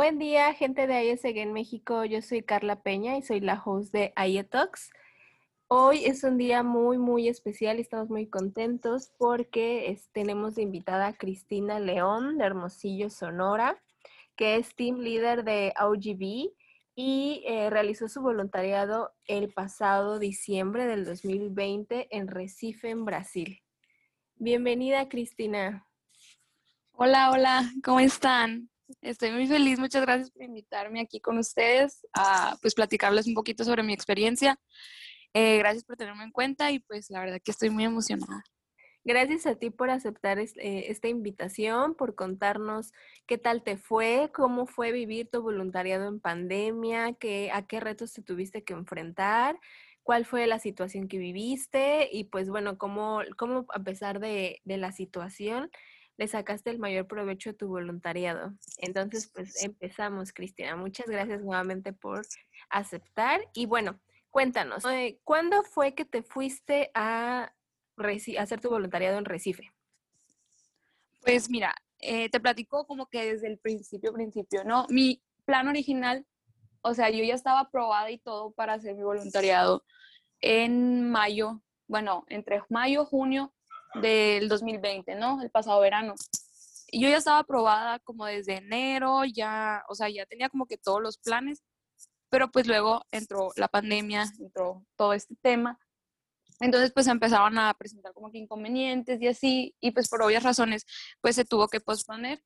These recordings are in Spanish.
Buen día, gente de ISG en México. Yo soy Carla Peña y soy la host de IETalks. Hoy es un día muy, muy especial y estamos muy contentos porque tenemos de invitada a Cristina León de Hermosillo, Sonora, que es team leader de OGB y eh, realizó su voluntariado el pasado diciembre del 2020 en Recife, en Brasil. Bienvenida, Cristina. Hola, hola, ¿cómo están? Estoy muy feliz, muchas gracias por invitarme aquí con ustedes a pues platicarles un poquito sobre mi experiencia. Eh, gracias por tenerme en cuenta y pues la verdad que estoy muy emocionada. Gracias a ti por aceptar eh, esta invitación, por contarnos qué tal te fue, cómo fue vivir tu voluntariado en pandemia, qué, a qué retos te tuviste que enfrentar, cuál fue la situación que viviste y pues bueno, cómo, cómo a pesar de, de la situación le sacaste el mayor provecho a tu voluntariado. Entonces, pues empezamos, Cristina. Muchas gracias nuevamente por aceptar. Y bueno, cuéntanos, eh, ¿cuándo fue que te fuiste a, hacer tu voluntariado en Recife? Pues mira, eh, te platico como que desde el principio, principio, ¿no? Mi plan original, o sea, yo ya estaba aprobada y todo para hacer mi voluntariado en mayo, bueno, entre mayo, junio del 2020, ¿no? El pasado verano. Yo ya estaba aprobada como desde enero, ya, o sea, ya tenía como que todos los planes, pero pues luego entró la pandemia, entró todo este tema. Entonces pues empezaban a presentar como que inconvenientes y así, y pues por obvias razones pues se tuvo que posponer.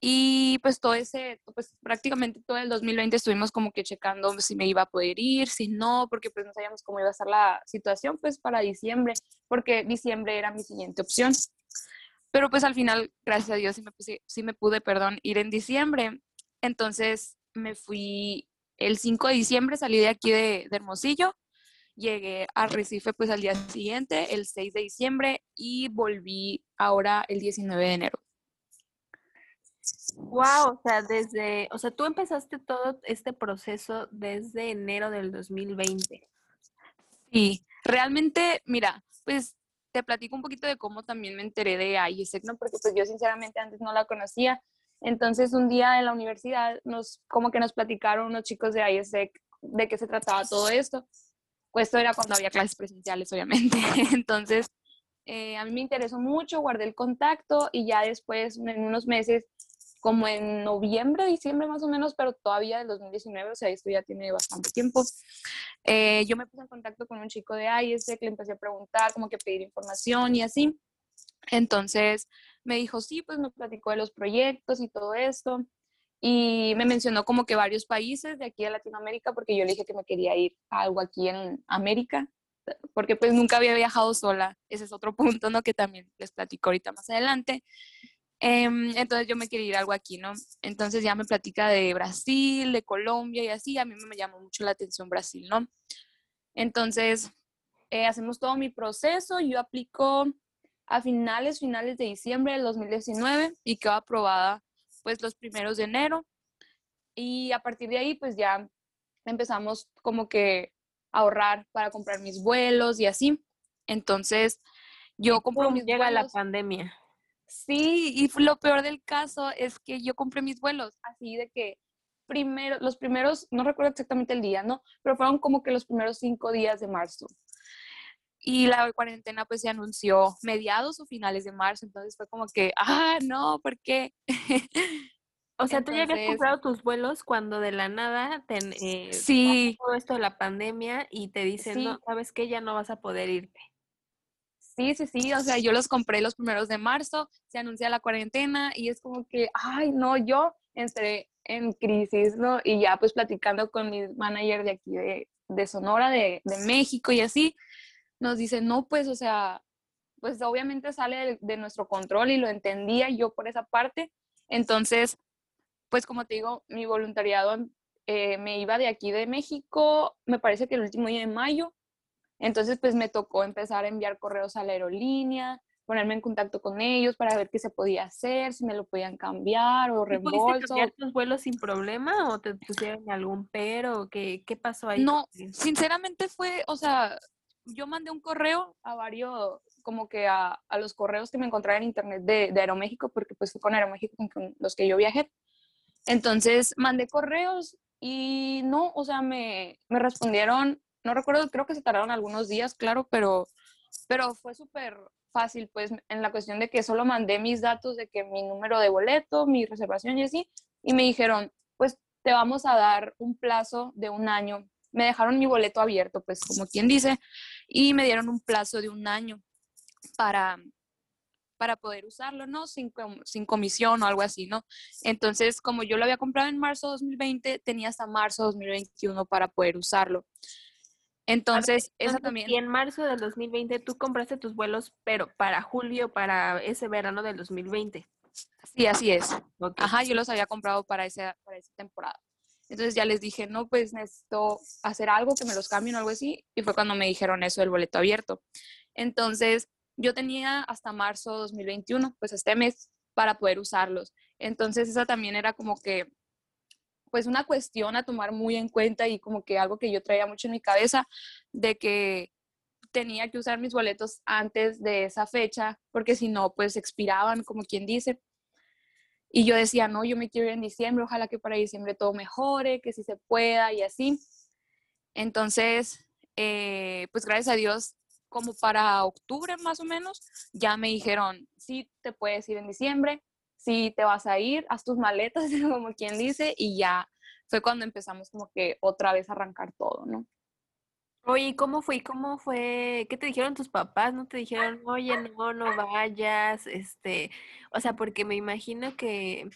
Y pues todo ese, pues prácticamente todo el 2020 estuvimos como que checando si me iba a poder ir, si no, porque pues no sabíamos cómo iba a estar la situación pues para diciembre, porque diciembre era mi siguiente opción. Pero pues al final, gracias a Dios, sí me, sí me pude, perdón, ir en diciembre. Entonces me fui el 5 de diciembre, salí de aquí de, de Hermosillo, llegué a Recife pues al día siguiente, el 6 de diciembre, y volví ahora el 19 de enero. Wow, o sea, desde, o sea, tú empezaste todo este proceso desde enero del 2020. Sí, realmente, mira, pues te platico un poquito de cómo también me enteré de IESEC, ¿no? Porque pues yo sinceramente antes no la conocía. Entonces un día en la universidad nos, como que nos platicaron unos chicos de IESEC de qué se trataba todo esto. Pues esto era cuando había clases presenciales, obviamente. Entonces, eh, a mí me interesó mucho, guardé el contacto y ya después, en unos meses, como en noviembre, diciembre más o menos, pero todavía del 2019, o sea, esto ya tiene bastante tiempo. Eh, yo me puse en contacto con un chico de IESEC, le empecé a preguntar, como que pedir información y así. Entonces me dijo, sí, pues me platicó de los proyectos y todo esto. Y me mencionó como que varios países de aquí de Latinoamérica, porque yo le dije que me quería ir a algo aquí en América, porque pues nunca había viajado sola. Ese es otro punto, ¿no? Que también les platico ahorita más adelante. Em, entonces yo me quería ir algo aquí, ¿no? Entonces ya me platica de Brasil, de Colombia y así, a mí me llamó mucho la atención Brasil, ¿no? Entonces eh, hacemos todo mi proceso, yo aplico a finales, finales de diciembre del 2019 y quedo aprobada pues los primeros de enero y a partir de ahí pues ya empezamos como que a ahorrar para comprar mis vuelos y así. Entonces yo compro mis llega la pandemia. Sí, y lo peor del caso es que yo compré mis vuelos, así de que primero, los primeros, no recuerdo exactamente el día, ¿no? Pero fueron como que los primeros cinco días de marzo. Y la cuarentena pues se anunció mediados o finales de marzo, entonces fue como que, ah, no, ¿por qué? O sea, tú ya habías comprado tus vuelos cuando de la nada te, eh, sí. todo esto de la pandemia y te dicen, no, sabes que ya no vas a poder irte. Sí, sí, sí, o sea, yo los compré los primeros de marzo, se anuncia la cuarentena y es como que, ay, no, yo entré en crisis, ¿no? Y ya pues platicando con mi manager de aquí de, de Sonora, de, de, México y así, nos dice, no, pues, o sea, pues obviamente sale de, nuestro control y lo entendía yo por esa parte. Entonces, pues como te digo, mi voluntariado eh, me iba de aquí de México, me parece que el último día de mayo, entonces, pues me tocó empezar a enviar correos a la aerolínea, ponerme en contacto con ellos para ver qué se podía hacer, si me lo podían cambiar o reembolso. cambiar tus vuelos sin problema o te pusieron algún pero? ¿Qué, qué pasó ahí? No, sinceramente fue, o sea, yo mandé un correo a varios, como que a, a los correos que me encontraba en internet de, de, Aeroméxico, porque pues fue con Aeroméxico con los que yo viajé. Entonces mandé correos y no, o sea, me, me respondieron, no recuerdo, creo que se tardaron algunos días, claro, pero, pero fue súper fácil, pues en la cuestión de que solo mandé mis datos de que mi número de boleto, mi reservación y así, y me dijeron, pues te vamos a dar un plazo de un año. Me dejaron mi boleto abierto, pues como quien dice, y me dieron un plazo de un año para, para poder usarlo, ¿no? Sin, sin comisión o algo así, ¿no? Entonces, como yo lo había comprado en marzo de 2020, tenía hasta marzo de 2021 para poder usarlo. Entonces, esa también. Y en marzo del 2020 tú compraste tus vuelos, pero para julio, para ese verano del 2020. Sí, así es. Ajá, yo los había comprado para esa, para esa temporada. Entonces ya les dije, no, pues necesito hacer algo, que me los cambien o algo así. Y fue cuando me dijeron eso del boleto abierto. Entonces, yo tenía hasta marzo 2021, pues este mes, para poder usarlos. Entonces, esa también era como que pues una cuestión a tomar muy en cuenta y como que algo que yo traía mucho en mi cabeza de que tenía que usar mis boletos antes de esa fecha porque si no pues expiraban como quien dice. Y yo decía no yo me quiero ir en diciembre ojalá que para diciembre todo mejore que si se pueda y así entonces eh, pues gracias a Dios como para octubre más o menos ya me dijeron sí te puedes ir en diciembre si te vas a ir, haz tus maletas, como quien dice, y ya fue cuando empezamos como que otra vez a arrancar todo, ¿no? Oye, ¿cómo fue? ¿Cómo fue? ¿Qué te dijeron tus papás? ¿No te dijeron, oye, no, no vayas? Este, o sea, porque me imagino que,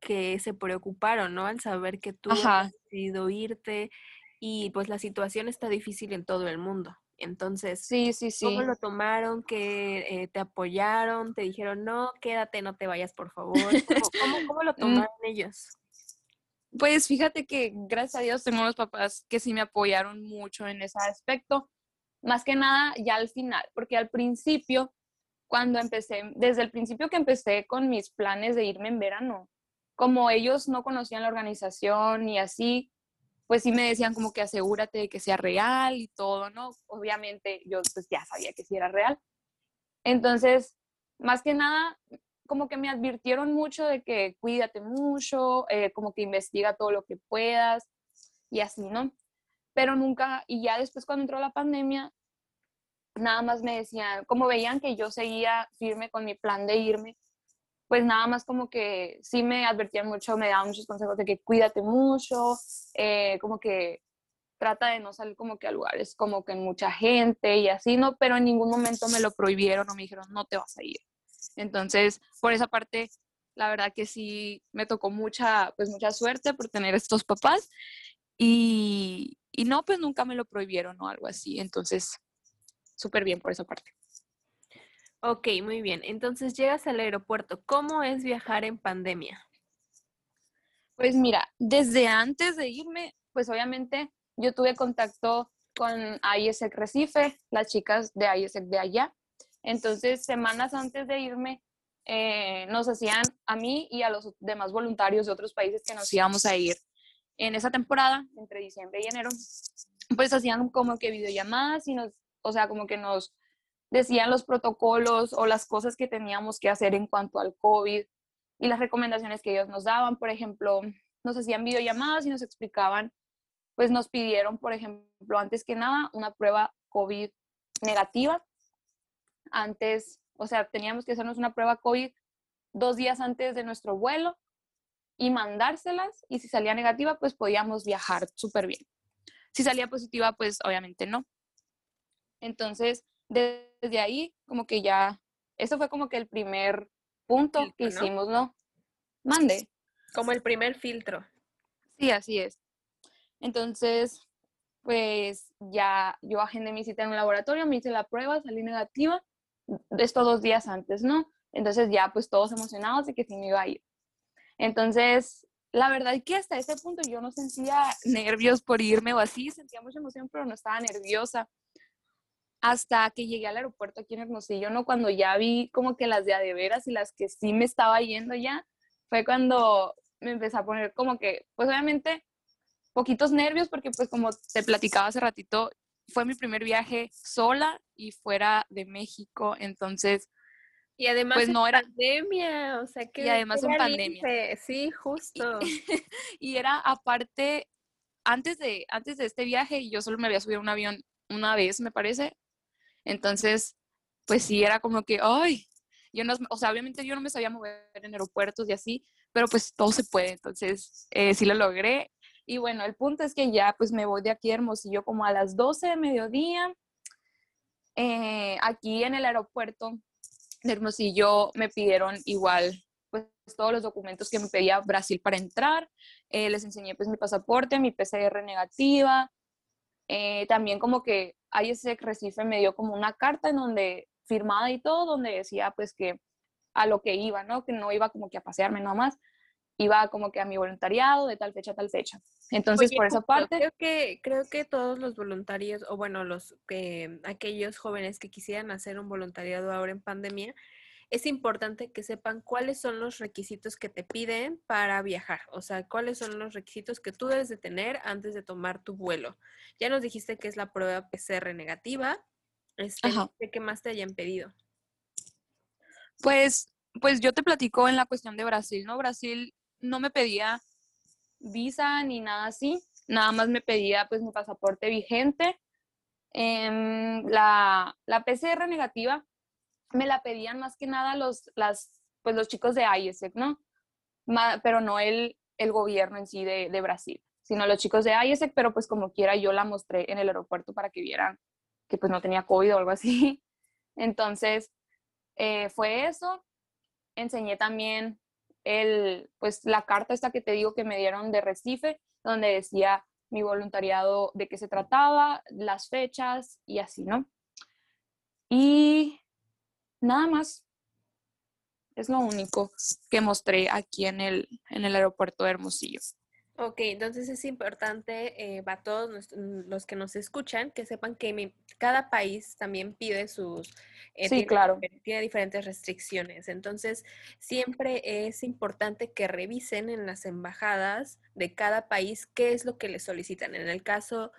que se preocuparon, ¿no? Al saber que tú has decidido irte y pues la situación está difícil en todo el mundo. Entonces, sí, sí, sí. ¿cómo lo tomaron? ¿Que eh, te apoyaron? ¿Te dijeron, no, quédate, no te vayas, por favor? ¿Cómo, cómo, lo mm. tomaron ellos? Pues fíjate que gracias a Dios tengo unos papás que sí me apoyaron mucho en ese aspecto. Más que nada ya al final, porque al principio, cuando empecé, desde el principio que empecé con mis planes de irme en verano, como ellos no conocían la organización y así, pues sí me decían como que asegúrate de que sea real y todo, ¿no? Obviamente yo pues ya sabía que sí era real. Entonces, más que nada, como que me advirtieron mucho de que cuídate mucho, eh, como que investiga todo lo que puedas y así, ¿no? Pero nunca, y ya después cuando entró la pandemia, nada más me decían, como veían que yo seguía firme con mi plan de irme, pues nada más como que sí me advertían mucho, me daban muchos consejos de que cuídate mucho, eh, como que trata de no salir como que a lugares como que mucha gente y así, ¿no? Pero en ningún momento me lo prohibieron o me dijeron, no te vas a ir. Entonces, por esa parte, la verdad que sí me tocó mucha, pues mucha suerte por tener estos papás y, y no, pues nunca me lo prohibieron o algo así. Entonces, súper bien por esa parte. Ok, muy bien. Entonces llegas al aeropuerto. ¿Cómo es viajar en pandemia? Pues mira, desde antes de irme, pues obviamente yo tuve contacto con IESEC Recife, las chicas de IESEC de allá. Entonces, semanas antes de irme, eh, nos hacían a mí y a los demás voluntarios de otros países que nos íbamos a ir en esa temporada, entre diciembre y enero, pues hacían como que videollamadas y nos, o sea, como que nos decían los protocolos o las cosas que teníamos que hacer en cuanto al COVID y las recomendaciones que ellos nos daban. Por ejemplo, nos hacían videollamadas y nos explicaban, pues nos pidieron, por ejemplo, antes que nada, una prueba COVID negativa. Antes, o sea, teníamos que hacernos una prueba COVID dos días antes de nuestro vuelo y mandárselas y si salía negativa, pues podíamos viajar súper bien. Si salía positiva, pues obviamente no. Entonces, desde ahí, como que ya, eso fue como que el primer punto que hicimos, ¿no? Mande. Como el primer filtro. Sí, así es. Entonces, pues ya yo agendé mi cita en un laboratorio, me hice la prueba, salí negativa, esto dos días antes, ¿no? Entonces ya pues todos emocionados de que sí me iba a ir. Entonces, la verdad es que hasta ese punto yo no sentía nervios por irme o así, sentía mucha emoción, pero no estaba nerviosa hasta que llegué al aeropuerto aquí en Hermosillo, ¿no? Cuando ya vi como que las de a de veras y las que sí me estaba yendo ya, fue cuando me empecé a poner como que, pues obviamente, poquitos nervios porque pues como te platicaba hace ratito, fue mi primer viaje sola y fuera de México, entonces Y además pues en no era, pandemia, o sea que... y además en pandemia. Sí, justo. Y era aparte, antes de, antes de este viaje, yo solo me había subido a un avión una vez, me parece. Entonces, pues sí, era como que, ay, yo no, o sea, obviamente yo no me sabía mover en aeropuertos y así, pero pues todo se puede, entonces eh, sí lo logré. Y bueno, el punto es que ya pues me voy de aquí a Hermosillo como a las 12 de mediodía. Eh, aquí en el aeropuerto de Hermosillo me pidieron igual pues todos los documentos que me pedía Brasil para entrar. Eh, les enseñé pues mi pasaporte, mi PCR negativa. Eh, también como que ISEC Recife me dio como una carta en donde firmada y todo, donde decía pues que a lo que iba, ¿no? Que no iba como que a pasearme nada más, iba como que a mi voluntariado de tal fecha a tal fecha. Entonces, Oye, por esa parte, Creo que, creo que todos los voluntarios, o bueno, los que aquellos jóvenes que quisieran hacer un voluntariado ahora en pandemia, es importante que sepan cuáles son los requisitos que te piden para viajar. O sea, cuáles son los requisitos que tú debes de tener antes de tomar tu vuelo. Ya nos dijiste que es la prueba PCR negativa. Este, sé qué más te hayan pedido. pues, pues yo te platico en la cuestión de Brasil, ¿no? Brasil no me pedía visa ni nada así, nada más me pedía pues mi pasaporte vigente. Em, la, la PCR negativa me la pedían más que nada los, las, pues los chicos de IESEC, ¿no? Pero no el, el gobierno en sí de, de Brasil, sino los chicos de IESEC, pero pues como quiera yo la mostré en el aeropuerto para que vieran que pues no tenía COVID o algo así. Entonces, eh, fue eso. Enseñé también el, pues la carta esta que te digo que me dieron de Recife, donde decía mi voluntariado, de qué se trataba, las fechas y así, ¿no? Y nada más. Es lo único que mostré aquí en el, en el aeropuerto de Hermosillo. Ok, entonces es importante eh, para todos mm, los que nos escuchan que sepan que mi- cada país también pide sus, eh, Sí, tiene, claro. tiene diferentes restricciones. Entonces, siempre es importante que revisen en las embajadas de cada país qué es lo que les solicitan. En el caso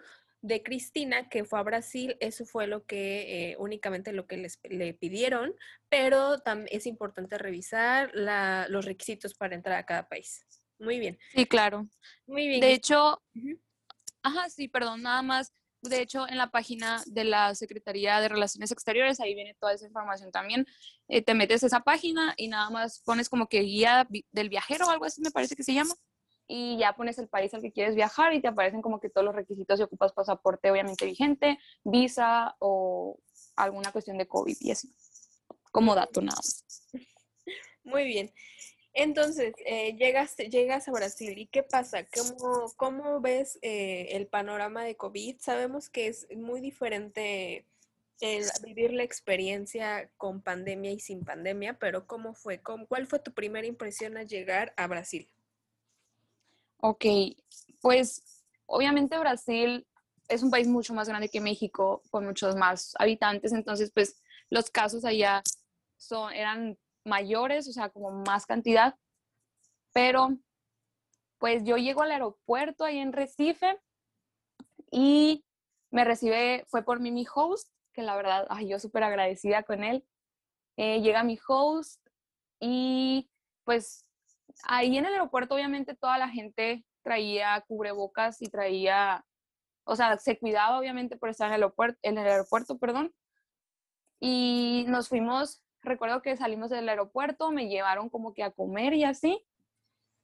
de Cristina, que fue a Brasil, eso fue lo que eh, únicamente lo que les le pidieron, pero también es importante revisar la- los requisitos para entrar a cada país. Muy bien. Sí, claro. Muy bien. De hecho, Ujú. Ajá, sí, perdón, nada más. De hecho, en la página de la Secretaría de Relaciones Exteriores, ahí viene toda esa información también. Eh, te metes a esa página y nada más pones como que guía del viajero o algo así, me parece que se llama. Y ya pones el país al que quieres viajar y te aparecen como que todos los requisitos y ocupas pasaporte obviamente vigente, visa o alguna cuestión de COVID y así. Como dato nada más. Muy bien. Entonces, eh, llegas, llegas a Brasil y ¿qué pasa? ¿Cómo, cómo ves eh, el panorama de COVID? Sabemos que es muy diferente el vivir la experiencia con pandemia y sin pandemia, pero ¿cómo fue? ¿Cómo- ¿Cuál fue tu primera impresión al llegar a Brasil? Ok, pues obviamente Brasil es un país mucho más grande que México, con muchos más habitantes, entonces pues los casos allá son, eran mayores, o sea, como más cantidad, pero pues yo llego al aeropuerto ahí en Recife y me recibe, fue por mí mi host, que la verdad, ay, yo súper agradecida con él. Eh, llega mi host y pues ahí en el aeropuerto obviamente toda la gente traía cubrebocas y traía, o sea, se cuidaba obviamente por estar en el aeropuerto, en el aeropuerto, perdón. Y nos fuimos, recuerdo que salimos del aeropuerto, me llevaron como que a comer y así.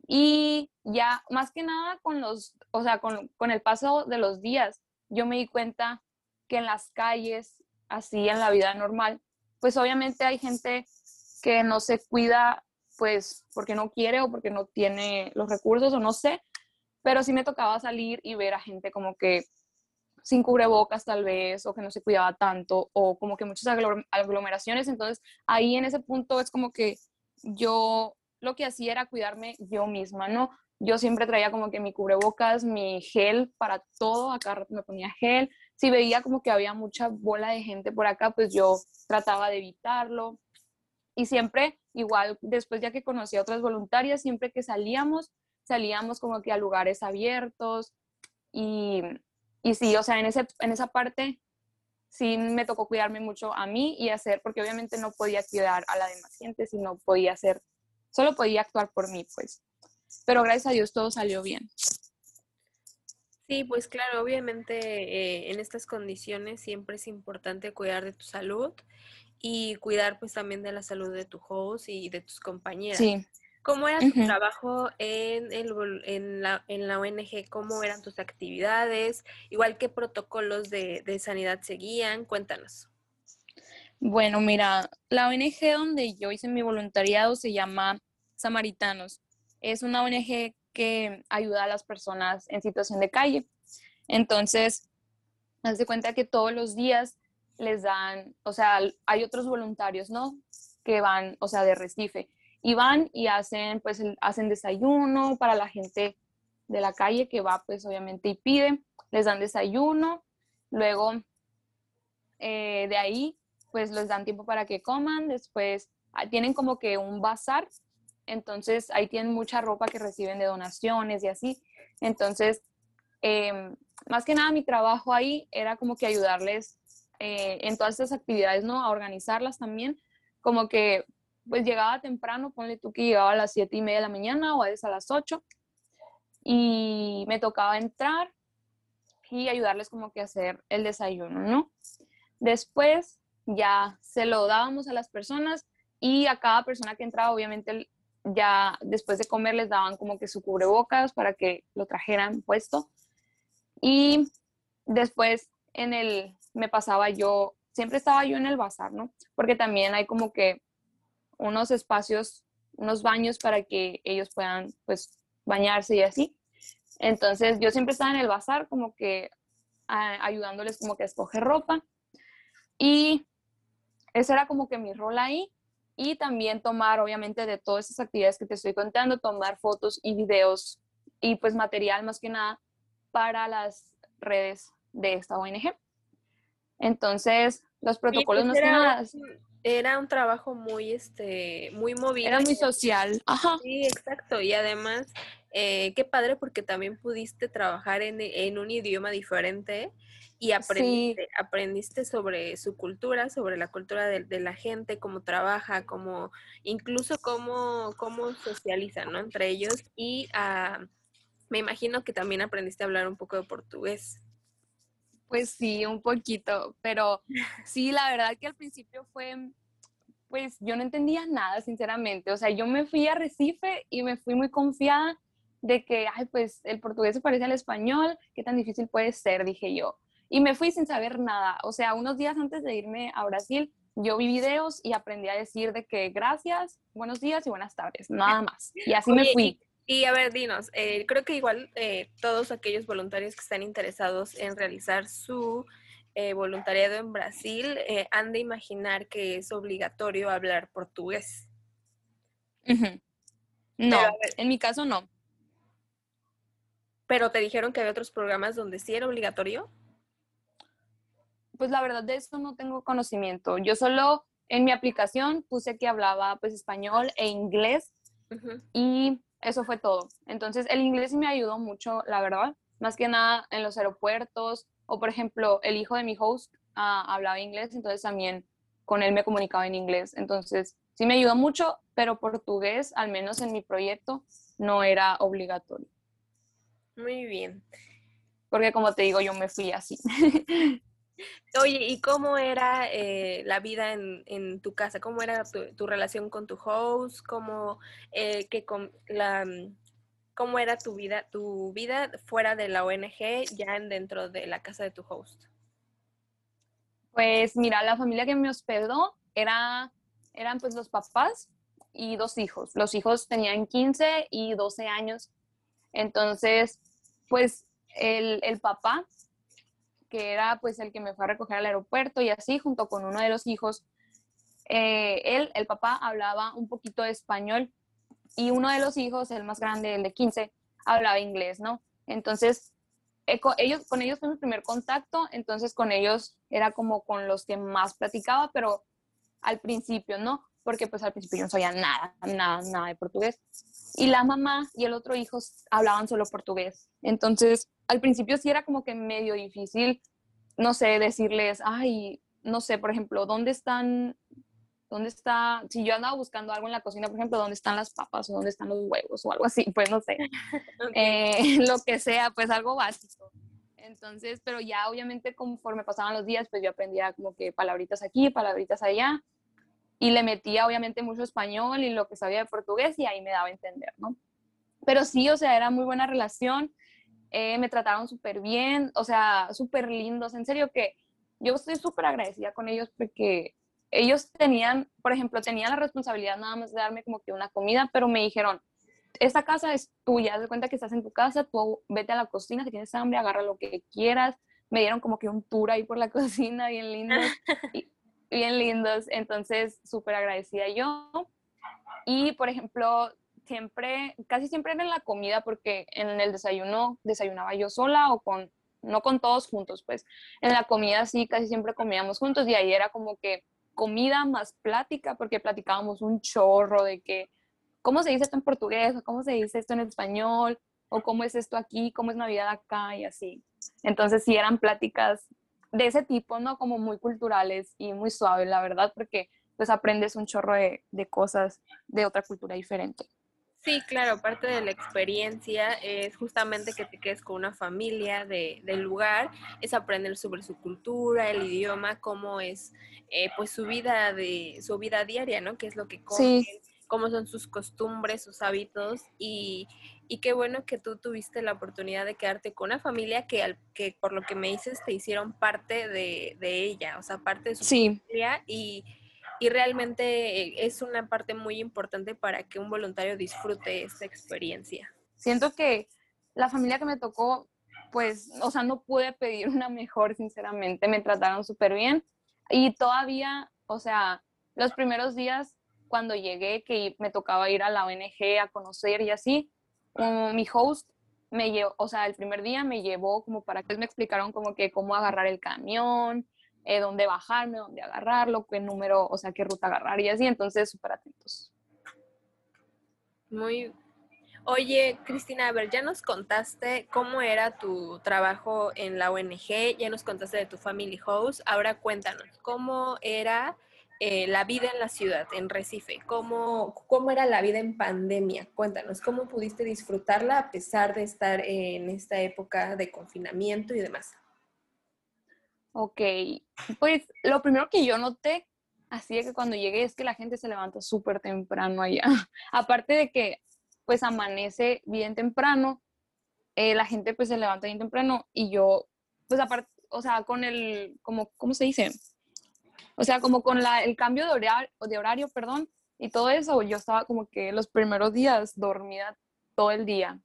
Y ya más que nada con los, o sea, con, con el paso de los días, yo me di cuenta que en las calles, así en la vida normal, pues obviamente hay gente que no se cuida pues porque no quiere o porque no tiene los recursos o no sé, pero sí me tocaba salir y ver a gente como que sin cubrebocas tal vez o que no se cuidaba tanto o como que muchas aglo- aglomeraciones, entonces ahí en ese punto es como que yo lo que hacía era cuidarme yo misma, ¿no? Yo siempre traía como que mi cubrebocas, mi gel para todo, acá me ponía gel. Si veía como que había mucha bola de gente por acá, pues yo trataba de evitarlo. Y siempre, igual, después ya que conocí a otras voluntarias, siempre que salíamos, salíamos como que a lugares abiertos. Y, y sí, o sea, en, ese, en esa parte sí me tocó cuidarme mucho a mí y hacer, porque obviamente no podía cuidar a la demás gente, sino podía hacer, solo podía actuar por mí, pues. Pero gracias a Dios todo salió bien. Sí, pues claro, obviamente eh, en estas condiciones siempre es importante cuidar de tu salud y cuidar pues también de la salud de tu host y de tus compañeras. Sí. ¿Cómo era tu trabajo en, el, en, la, en la ONG? ¿Cómo eran tus actividades? Igual qué protocolos de, de sanidad seguían. Cuéntanos. Bueno, mira, la ONG donde yo hice mi voluntariado se llama Samaritanos. Es una ONG que ayuda a las personas en situación de calle. Entonces, haz de cuenta que todos los días les dan, o sea, hay otros voluntarios, ¿no? Que van, o sea, de Recife, y van y hacen, pues, hacen desayuno para la gente de la calle que va, pues, obviamente, y pide, les dan desayuno, luego eh, de ahí, pues, les dan tiempo para que coman, después ah, tienen como que un bazar entonces ahí tienen mucha ropa que reciben de donaciones y así. Entonces, em, más que nada mi trabajo ahí era como que ayudarles eh, en todas estas actividades, ¿no? A organizarlas también, como que pues llegaba temprano, ponle tú que llegaba a las siete y media de la mañana o a veces a las 8 y me tocaba entrar y ayudarles como que a hacer el desayuno, ¿no? Después ya se lo dábamos a las personas y a cada persona que entraba obviamente ya después de comer les daban como que su cubrebocas para que lo trajeran puesto. Y después en el, me pasaba yo, siempre estaba yo en el bazar, ¿no? Porque también hay como que unos espacios, unos baños para que ellos puedan pues bañarse y así. Entonces yo siempre estaba en el bazar como que ayudándoles como que a escoger ropa. Y ese era como que mi rol ahí y también tomar, obviamente, de todas esas actividades que te estoy contando, tomar fotos y videos y pues material más que nada para las redes de esta ONG. Entonces, los pues, protocolos más que nada... Era un trabajo muy, este, muy movido. Era muy social. Ajá. Sí, exacto. Y además, eh, qué padre porque también pudiste trabajar en, en un idioma diferente y aprendiste, aprendiste sobre su cultura, sobre la cultura de, la gente, cómo trabaja, cómo, incluso cómo, cómo socializan, ¿no? Entre ellos. Y ah, me imagino que también aprendiste a hablar un poco de portugués. Pues sí, un poquito, pero sí, la verdad que al principio fue, pues yo no entendía nada, sinceramente. O sea, yo me fui a Recife y me fui muy confiada de que, ay, pues el portugués se parece al español, qué tan difícil puede ser, dije yo. Y me fui sin saber nada. O sea, unos días antes de irme a Brasil, yo vi videos y aprendí a decir de que gracias, buenos días y buenas tardes, nada más. Y así me fui. Y, a ver, dinos, eh, creo que igual eh, todos aquellos voluntarios que están interesados en realizar su eh, voluntariado en Brasil han de imaginar que es obligatorio hablar portugués. No, en mi caso no. Pero te dijeron que había otros programas donde sí era obligatorio pues la verdad de eso no tengo conocimiento. Yo solo en mi aplicación puse que hablaba pues español e inglés y eso fue todo. Entonces el inglés me ayudó mucho, la verdad, más que nada en los aeropuertos o por ejemplo el hijo de mi host ah, hablaba inglés, entonces también con él me comunicaba en inglés. Entonces sí me ayudó mucho, pero portugués, al menos en mi proyecto, no era obligatorio. Muy bien. Porque como te digo, yo me fui así. Oye, ¿y cómo era eh, la vida en, tu casa? ¿Cómo era tu, relación con tu host? ¿Cómo, eh, que la, mm, ¿Cómo era tu vida, tu vida fuera de la ONG, ya dentro de la casa de tu host? Pues mira, la familia que me hospedó era, eran pues los papás y dos hijos. Los hijos tenían 15 y 12 años. Entonces, pues el, el papá que era pues el que me fue a recoger al aeropuerto y así, junto con uno de los hijos. Eh, él, el papá, hablaba un poquito de español y uno de los hijos, el más grande, el de 15, hablaba inglés, ¿no? Entonces, eh, ellos, con ellos fue mi primer contacto, entonces con ellos era como con los que más platicaba, pero al principio, ¿no? Porque pues al principio yo no sabía nada, nada, nada de portugués. Y la mamá y el otro hijo hablaban solo portugués. Entonces, al principio sí era como que medio difícil no sé, decirles, ay, no sé, por ejemplo, ¿dónde están, dónde está, si yo andaba buscando algo en la cocina, por ejemplo, ¿dónde están las papas o dónde están los huevos o algo así? Pues no sé, eh, lo que sea, pues algo básico. Entonces, pero ya obviamente conforme pasaban los días, pues yo aprendía como que palabritas aquí, palabritas allá, y le metía obviamente mucho español y lo que sabía de portugués y ahí me daba a entender, ¿no? Pero sí, o sea, era muy buena relación, eh, me trataron súper bien, o sea, súper lindos, en serio que yo estoy súper agradecida con ellos porque ellos tenían, por ejemplo, tenían la responsabilidad nada más de darme como que una comida, pero me dijeron, esta casa es tuya, haz de cuenta que estás en tu casa, tú vete a la cocina, si tienes hambre, agarra lo que quieras. Me dieron como que un tour ahí por la cocina, bien lindos, bien lindos, entonces súper agradecida yo. Y, por ejemplo, siempre, casi siempre era en la comida, porque en el desayuno desayunaba yo sola o con, no con todos juntos, pues en la comida sí, casi siempre comíamos juntos y ahí era como que comida más plática, porque platicábamos un chorro de que, ¿cómo se dice esto en portugués? ¿O cómo se dice esto en español? ¿O cómo es esto aquí? ¿Cómo es Navidad acá? Y así. Entonces sí eran pláticas de ese tipo, ¿no? Como muy culturales y muy suaves, la verdad, porque pues aprendes un chorro de, de cosas de otra cultura diferente. Sí, claro, parte de la experiencia es justamente que te quedes con una familia de, del lugar, es aprender sobre su cultura, el idioma, cómo es eh, pues su vida de su vida diaria, ¿no? Qué es lo que comen, cómo son sus costumbres, sus hábitos y, y, qué bueno que tú tuviste la oportunidad de quedarte con una familia que, al, que por lo que me dices te hicieron parte de, de ella, o sea, parte de su familia y y realmente es una parte muy importante para que un voluntario disfrute esta experiencia. Siento que la familia que me tocó, pues, o sea, no pude pedir una mejor, sinceramente, me trataron súper bien y todavía, o sea, los primeros días cuando llegué, que me tocaba ir a la ONG a conocer y así, mi host me llevó, o sea, el primer día me llevó como para que me explicaron como que cómo agarrar el camión, eh, dónde bajarme, dónde agarrarlo, qué número, o sea, qué ruta agarrar y así, entonces súper atentos. Muy. Oye, Cristina, a ver, ya nos contaste cómo era tu trabajo en la ONG, ya nos contaste de tu Family House, ahora cuéntanos, ¿cómo era eh, la vida en la ciudad, en Recife? ¿Cómo, ¿Cómo era la vida en pandemia? Cuéntanos, ¿cómo pudiste disfrutarla a pesar de estar en esta época de confinamiento y demás? Ok, pues lo primero que yo noté, así de que cuando llegué, es que la gente se levanta súper temprano allá. Aparte de que pues amanece bien temprano, eh, la gente pues se levanta bien temprano y yo, pues aparte, o sea, con el, como, ¿cómo se dice? O sea, como con la, el cambio de horario, de horario, perdón, y todo eso, yo estaba como que los primeros días dormida todo el día.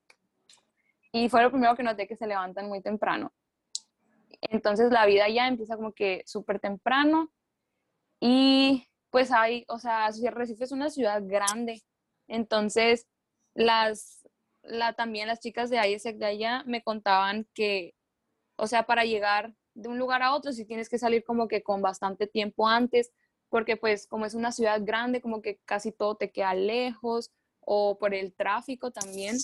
Y fue lo primero que noté que se levantan muy temprano. Entonces la vida ya empieza como que súper temprano y pues hay, o sea, Recife es una ciudad grande, entonces las, la, también las chicas de ISEC de allá me contaban que, o sea, para llegar de un lugar a otro, si tienes que salir como que con bastante tiempo antes, porque pues como es una ciudad grande, como que casi todo te queda lejos o por el tráfico también.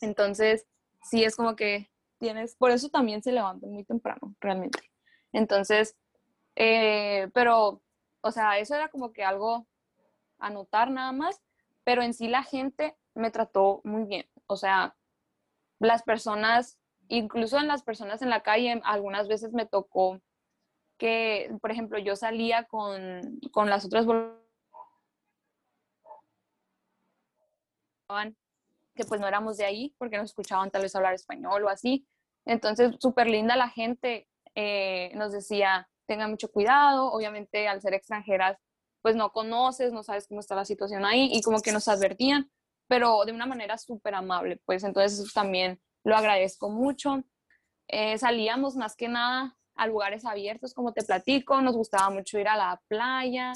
Entonces, sí es como que tienes, por eso también se levantan muy temprano, realmente. Entonces, eh, pero, o sea, eso era como que algo a notar nada más, pero en sí la gente me trató muy bien. O sea, las personas, incluso en las personas en la calle, algunas veces me tocó que, por ejemplo, yo salía con, con las otras que pues no éramos de ahí porque nos escuchaban tal vez hablar español o así. Entonces, súper linda la gente, eh, nos decía, tengan mucho cuidado, obviamente al ser extranjeras, pues no conoces, no sabes cómo está la situación ahí y como que nos advertían, pero de una manera súper amable, pues entonces también lo agradezco mucho. Eh, salíamos más que nada a lugares abiertos, como te platico, nos gustaba mucho ir a la playa,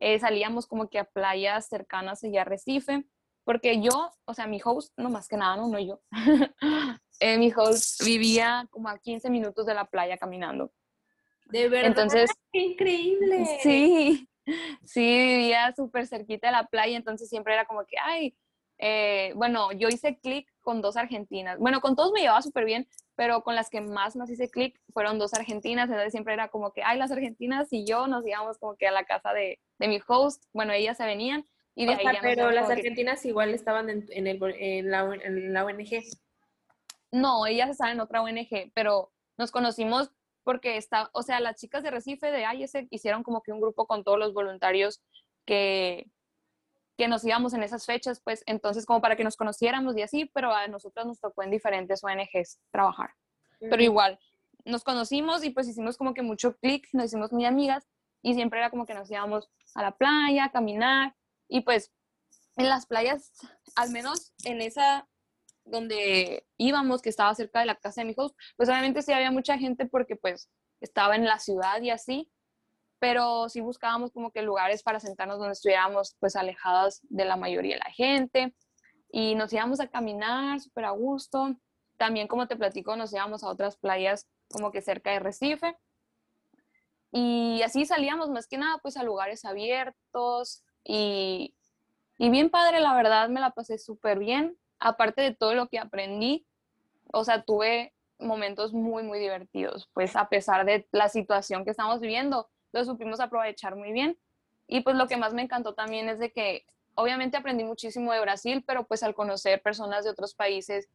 eh, salíamos como que a playas cercanas allá a Recife, porque yo, o sea, mi host, no más que nada, no, no yo, eh, mi host vivía como a 15 minutos de la playa caminando. De verdad, entonces, qué increíble. Sí, sí, vivía súper cerquita de la playa, entonces siempre era como que, ay, eh, bueno, yo hice clic con dos argentinas. Bueno, con todos me llevaba súper bien, pero con las que más más hice clic fueron dos argentinas, entonces siempre era como que, ay, las argentinas y yo nos íbamos como que a la casa de, de mi host, bueno, ellas se venían y de ahí ya Pero las argentinas igual estaban en, en, el, en, la, en la ONG. No, ellas estaban en otra ONG, pero nos conocimos porque está, o sea, las chicas de Recife de IESEC hicieron como que un grupo con todos los voluntarios que, que nos íbamos en esas fechas, pues entonces como para que nos conociéramos y así, pero a nosotros nos tocó en diferentes ONGs trabajar. Pero igual, nos conocimos y pues hicimos como que mucho clic, nos hicimos muy amigas y siempre era como que nos íbamos a la playa, a caminar y pues en las playas, al menos en esa donde íbamos, que estaba cerca de la casa de mi host, pues obviamente sí había mucha gente porque pues estaba en la ciudad y así, pero sí buscábamos como que lugares para sentarnos donde estuviéramos pues alejadas de la mayoría de la gente y nos íbamos a caminar súper a gusto. También como te platico, nos íbamos a otras playas como que cerca de Recife. Y así salíamos más que nada pues a lugares abiertos y, y bien padre, la verdad me la pasé súper bien. Aparte de todo lo que aprendí, o sea, tuve momentos muy, muy divertidos, pues a pesar de la situación que estamos viviendo, lo supimos aprovechar muy bien. Y pues lo que más me encantó también es de que obviamente aprendí muchísimo de Brasil, pero pues al conocer personas de otros países,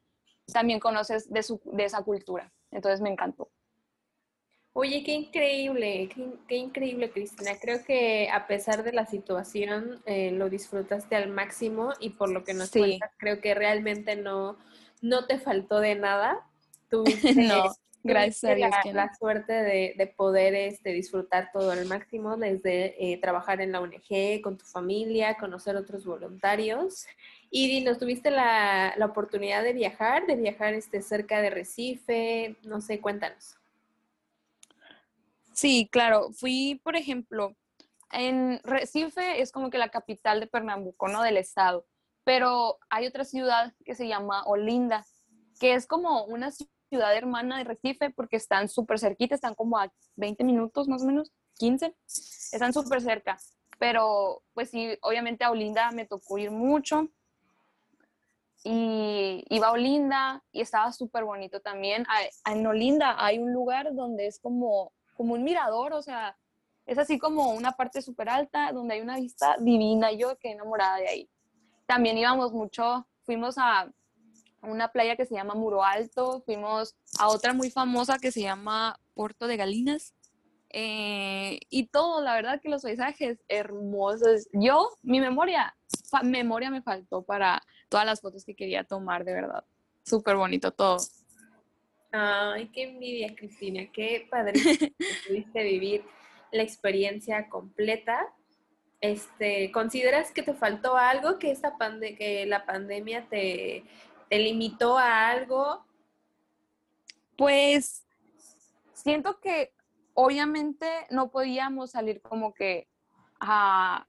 también conoces de, su, de esa cultura. Entonces me encantó. Oye, qué increíble, qué, increíble, Cristina. Creo que a pesar de la situación, eh, lo disfrutaste al máximo y por lo que nos cuentas, creo que realmente no, no te faltó de nada. Tuviste, no. Gracias a Dios. La, la suerte de, poder este, disfrutar todo al máximo, desde eh, trabajar en la ONG, con tu familia, conocer otros voluntarios. Y nos tuviste la, la, oportunidad de viajar, de viajar este, cerca de Recife, no sé, cuéntanos. Sí, claro. Fui, por ejemplo, en Recife es como que la capital de Pernambuco, ¿no? Del estado. Pero hay otra ciudad que se llama Olinda, que es como una ciudad ciudad hermana de Recife porque están súper cerquita, están como a 20 minutos más o menos, 15, están súper cerca. Pero pues sí, obviamente a Olinda me tocó ir mucho y iba a Olinda y estaba súper bonito también. En Olinda hay un lugar donde es como, como un mirador, o sea, es así como una parte súper alta donde hay una vista divina. Yo quedé enamorada de ahí. También íbamos mucho, fuimos a una playa que se llama Muro Alto, fuimos a otra muy famosa que se llama Puerto de Galinas. Eh, y todo, la verdad que los paisajes hermosos. Yo, mi memoria, memoria me faltó para todas las fotos que quería tomar, de verdad. Súper bonito todo. Ay, qué envidia, Cristina. Qué padre que pudiste vivir la experiencia completa. Este, ¿Consideras que te faltó algo, que, esta pande que la pandemia te, ¿Te limitó a algo? Pues siento que obviamente no podíamos salir como que a,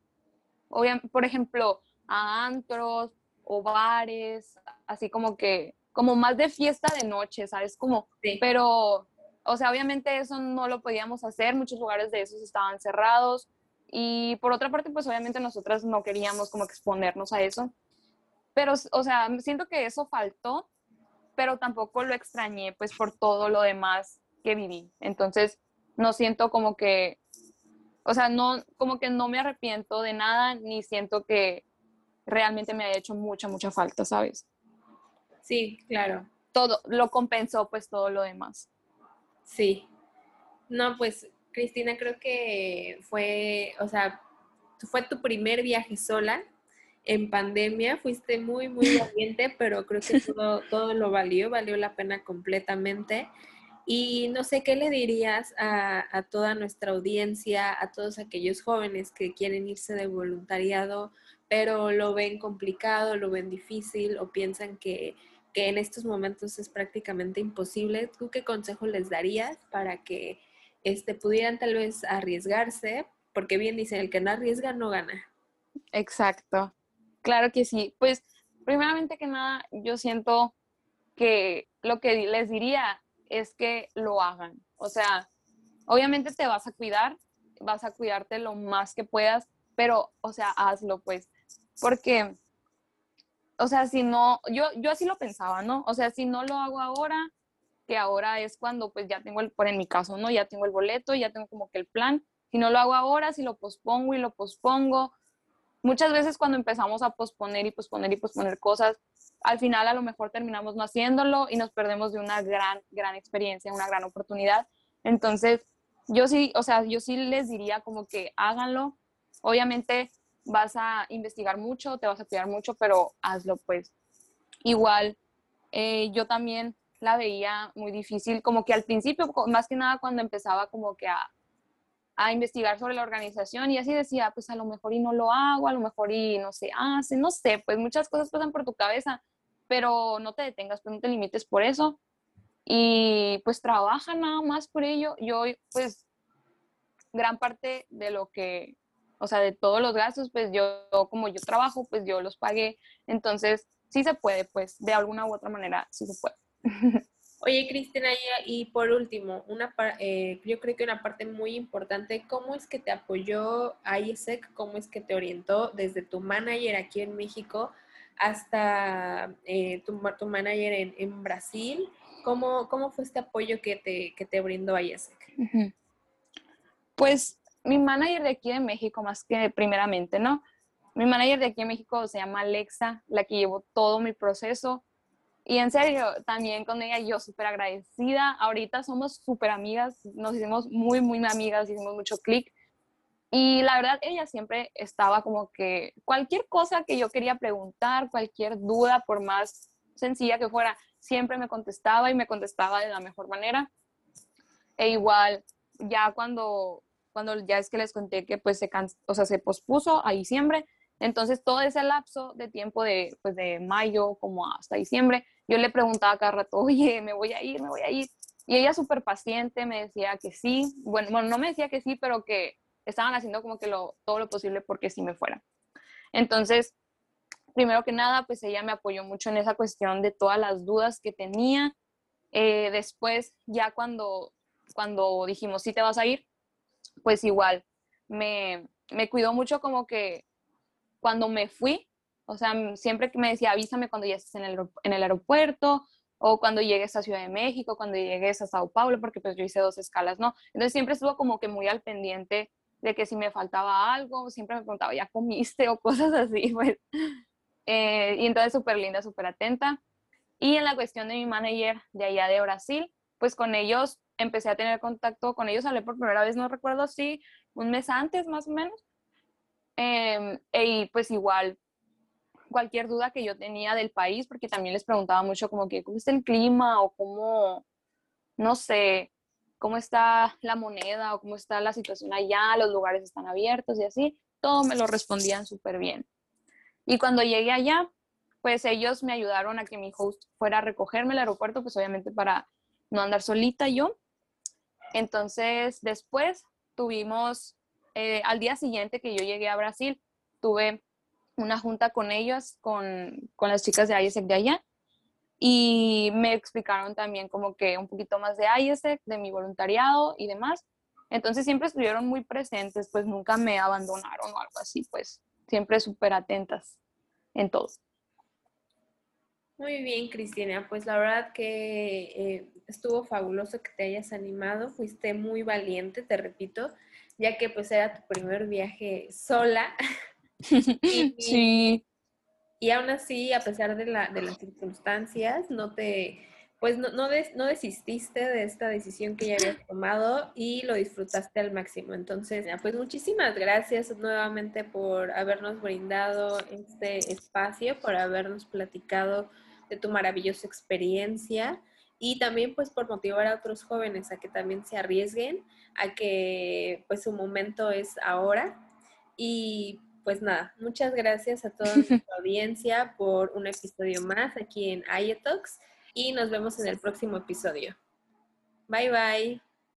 por ejemplo, a antros o bares, así como que, como más de fiesta de noche, ¿sabes? Como, pero, o sea, obviamente eso no lo podíamos hacer, muchos lugares de esos estaban cerrados y por otra parte, pues obviamente nosotras no queríamos como exponernos a eso. Pero, o sea, siento que eso faltó, pero tampoco lo extrañé, pues por todo lo demás que viví. Entonces, no siento como que, o sea, no, como que no me arrepiento de nada, ni siento que realmente me haya hecho mucha, mucha falta, ¿sabes? Sí, claro. Todo, lo compensó pues todo lo demás. Sí. No, pues Cristina, creo que fue, o sea, fue tu primer viaje sola en pandemia, fuiste muy, muy valiente, pero creo que todo, todo lo valió, valió la pena completamente. Y no sé, ¿qué le dirías a, toda nuestra audiencia, a todos aquellos jóvenes que quieren irse de voluntariado, pero lo ven complicado, lo ven difícil o piensan que, que en estos momentos es prácticamente imposible? ¿Tú qué consejo les darías para que este, pudieran tal vez arriesgarse? Porque bien dicen, el que no arriesga no gana. Exacto. Claro que sí. Pues, primeramente que nada, yo siento que lo que les diría es que lo hagan. O sea, obviamente te vas a cuidar, vas a cuidarte lo más que puedas, pero, o sea, hazlo pues. Porque o sea, si no, yo, yo así lo pensaba, ¿no? O sea, si no lo hago ahora, que ahora es cuando pues ya tengo el, por en mi caso, ¿no? Ya tengo el boleto, ya tengo como que el plan. Si no lo hago ahora, si lo pospongo y lo pospongo, muchas veces cuando empezamos a posponer y posponer y posponer cosas, al final a lo mejor terminamos no haciéndolo y nos perdemos de una gran, gran experiencia, una gran oportunidad. Entonces, yo sí, o sea, yo sí les diría como que háganlo. Obviamente vas a investigar mucho, te vas a cuidar mucho, pero hazlo pues. Igual, eh, yo también la veía muy difícil, como que al principio, más que nada cuando empezaba como que a, a investigar sobre la organización y así decía, pues a lo mejor y no lo hago, a lo mejor y no se hace, no sé, pues muchas cosas pasan por tu cabeza, pero no te detengas, pues no te limites por eso y pues trabaja nada más por ello. Yo pues gran parte de lo que, o sea, de todos los gastos, pues yo como yo trabajo, pues yo los pagué, entonces sí se puede, pues de alguna u otra manera sí se puede. Oye, Cristina, y por último, una eh, yo creo que una parte muy importante, ¿cómo es que te apoyó ISEC? ¿Cómo es que te orientó desde tu manager aquí en México hasta eh, tu, tu, manager en, Brasil? ¿Cómo, ¿Cómo, fue este apoyo que te, que te brindó ISEC? Pues mi manager de aquí de México, más que primeramente, ¿no? Mi manager de aquí en México se llama Alexa, la que llevó todo mi proceso y en serio, también con ella yo súper agradecida. Ahorita somos súper amigas, nos hicimos muy, muy amigas, hicimos mucho clic. Y la verdad, ella siempre estaba como que cualquier cosa que yo quería preguntar, cualquier duda, por más sencilla que fuera, siempre me contestaba y me contestaba de la mejor manera. E igual, ya cuando, cuando ya es que les conté que pues se, o sea, se pospuso a diciembre, entonces, todo ese lapso de tiempo de, pues, de mayo como hasta diciembre, yo le preguntaba cada rato, oye, me voy a ir, me voy a ir. Y ella súper paciente me decía que sí. Bueno, bueno, no me decía que sí, pero que estaban haciendo como que todo lo posible porque sí me fuera. Entonces, primero que nada, pues ella me apoyó mucho en esa cuestión de todas las dudas que tenía. Eh, después, ya cuando, cuando dijimos, sí te vas a ir, pues igual me, me cuidó mucho como que cuando me fui, o sea, siempre que me decía, avísame cuando ya estés en el, en el aeropuerto o cuando llegues a Ciudad de México, cuando llegues a Sao Paulo, porque pues yo hice dos escalas, ¿no? Entonces siempre estuvo como que muy al pendiente de que si me faltaba algo, siempre me preguntaba, ¿ya comiste? o cosas así, pues. Eh, y entonces súper linda, súper atenta. Y en la cuestión de mi manager de allá de Brasil, pues con ellos empecé a tener contacto, con ellos hablé por primera vez, no recuerdo si un mes antes más o menos, eh, y pues igual cualquier duda que yo tenía del país, porque también les preguntaba mucho como que cómo está el clima o cómo, no sé, cómo está la moneda o cómo está la situación allá, los lugares están abiertos y así, todo me lo respondían súper bien. Y cuando llegué allá, pues ellos me ayudaron a que mi host fuera a recogerme al aeropuerto, pues obviamente para no andar solita yo. Entonces, después tuvimos eh, al día siguiente que yo llegué a Brasil, tuve una junta con ellos, con, con las chicas de IESEC de allá, y me explicaron también como que un poquito más de IESEC, de mi voluntariado y demás. Entonces siempre estuvieron muy presentes, pues nunca me abandonaron o algo así, pues siempre súper atentas en todo. Muy bien, Cristina. Pues la verdad que eh, estuvo fabuloso que te hayas animado. Fuiste muy valiente, te repito ya que pues era tu primer viaje sola. y, sí. Y aún así, a pesar de, la, de las circunstancias, no te, pues no, no, no, desististe de esta decisión que ya habías tomado y lo disfrutaste al máximo. Entonces, pues muchísimas gracias nuevamente por habernos brindado este espacio, por habernos platicado de tu maravillosa experiencia y también pues por motivar a otros jóvenes a que también se arriesguen, a que pues su momento es ahora. Y pues nada, muchas gracias a toda nuestra audiencia por un episodio más aquí en IETOX y nos vemos en el próximo episodio. Bye bye.